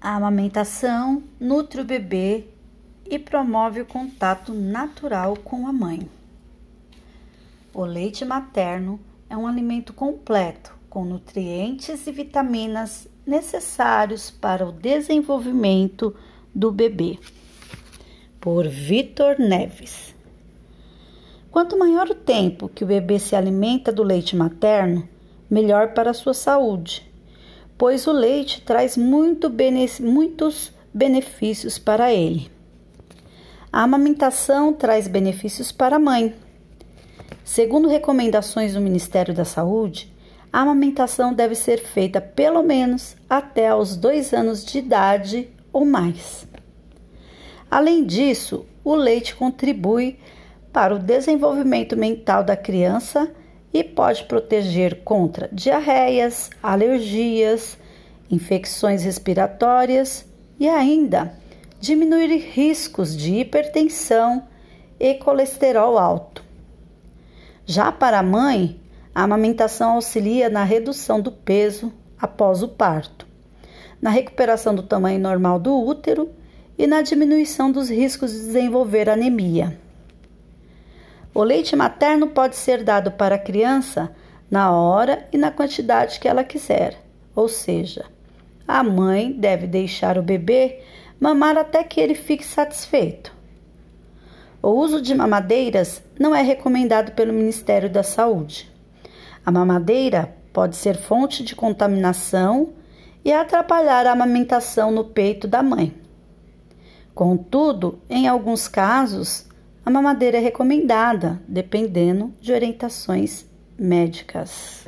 A amamentação nutre o bebê e promove o contato natural com a mãe. O leite materno é um alimento completo, com nutrientes e vitaminas necessários para o desenvolvimento do bebê. Por Vitor Neves. Quanto maior o tempo que o bebê se alimenta do leite materno, melhor para a sua saúde pois o leite traz muito bene muitos benefícios para ele. A amamentação traz benefícios para a mãe. Segundo recomendações do Ministério da Saúde, a amamentação deve ser feita pelo menos até aos dois anos de idade ou mais. Além disso, o leite contribui para o desenvolvimento mental da criança e pode proteger contra diarreias, alergias, infecções respiratórias e ainda diminuir riscos de hipertensão e colesterol alto. Já para a mãe, a amamentação auxilia na redução do peso após o parto, na recuperação do tamanho normal do útero e na diminuição dos riscos de desenvolver anemia. O leite materno pode ser dado para a criança na hora e na quantidade que ela quiser, ou seja, a mãe deve deixar o bebê mamar até que ele fique satisfeito. O uso de mamadeiras não é recomendado pelo Ministério da Saúde. A mamadeira pode ser fonte de contaminação e atrapalhar a amamentação no peito da mãe. Contudo, em alguns casos, a mamadeira é recomendada, dependendo de orientações médicas.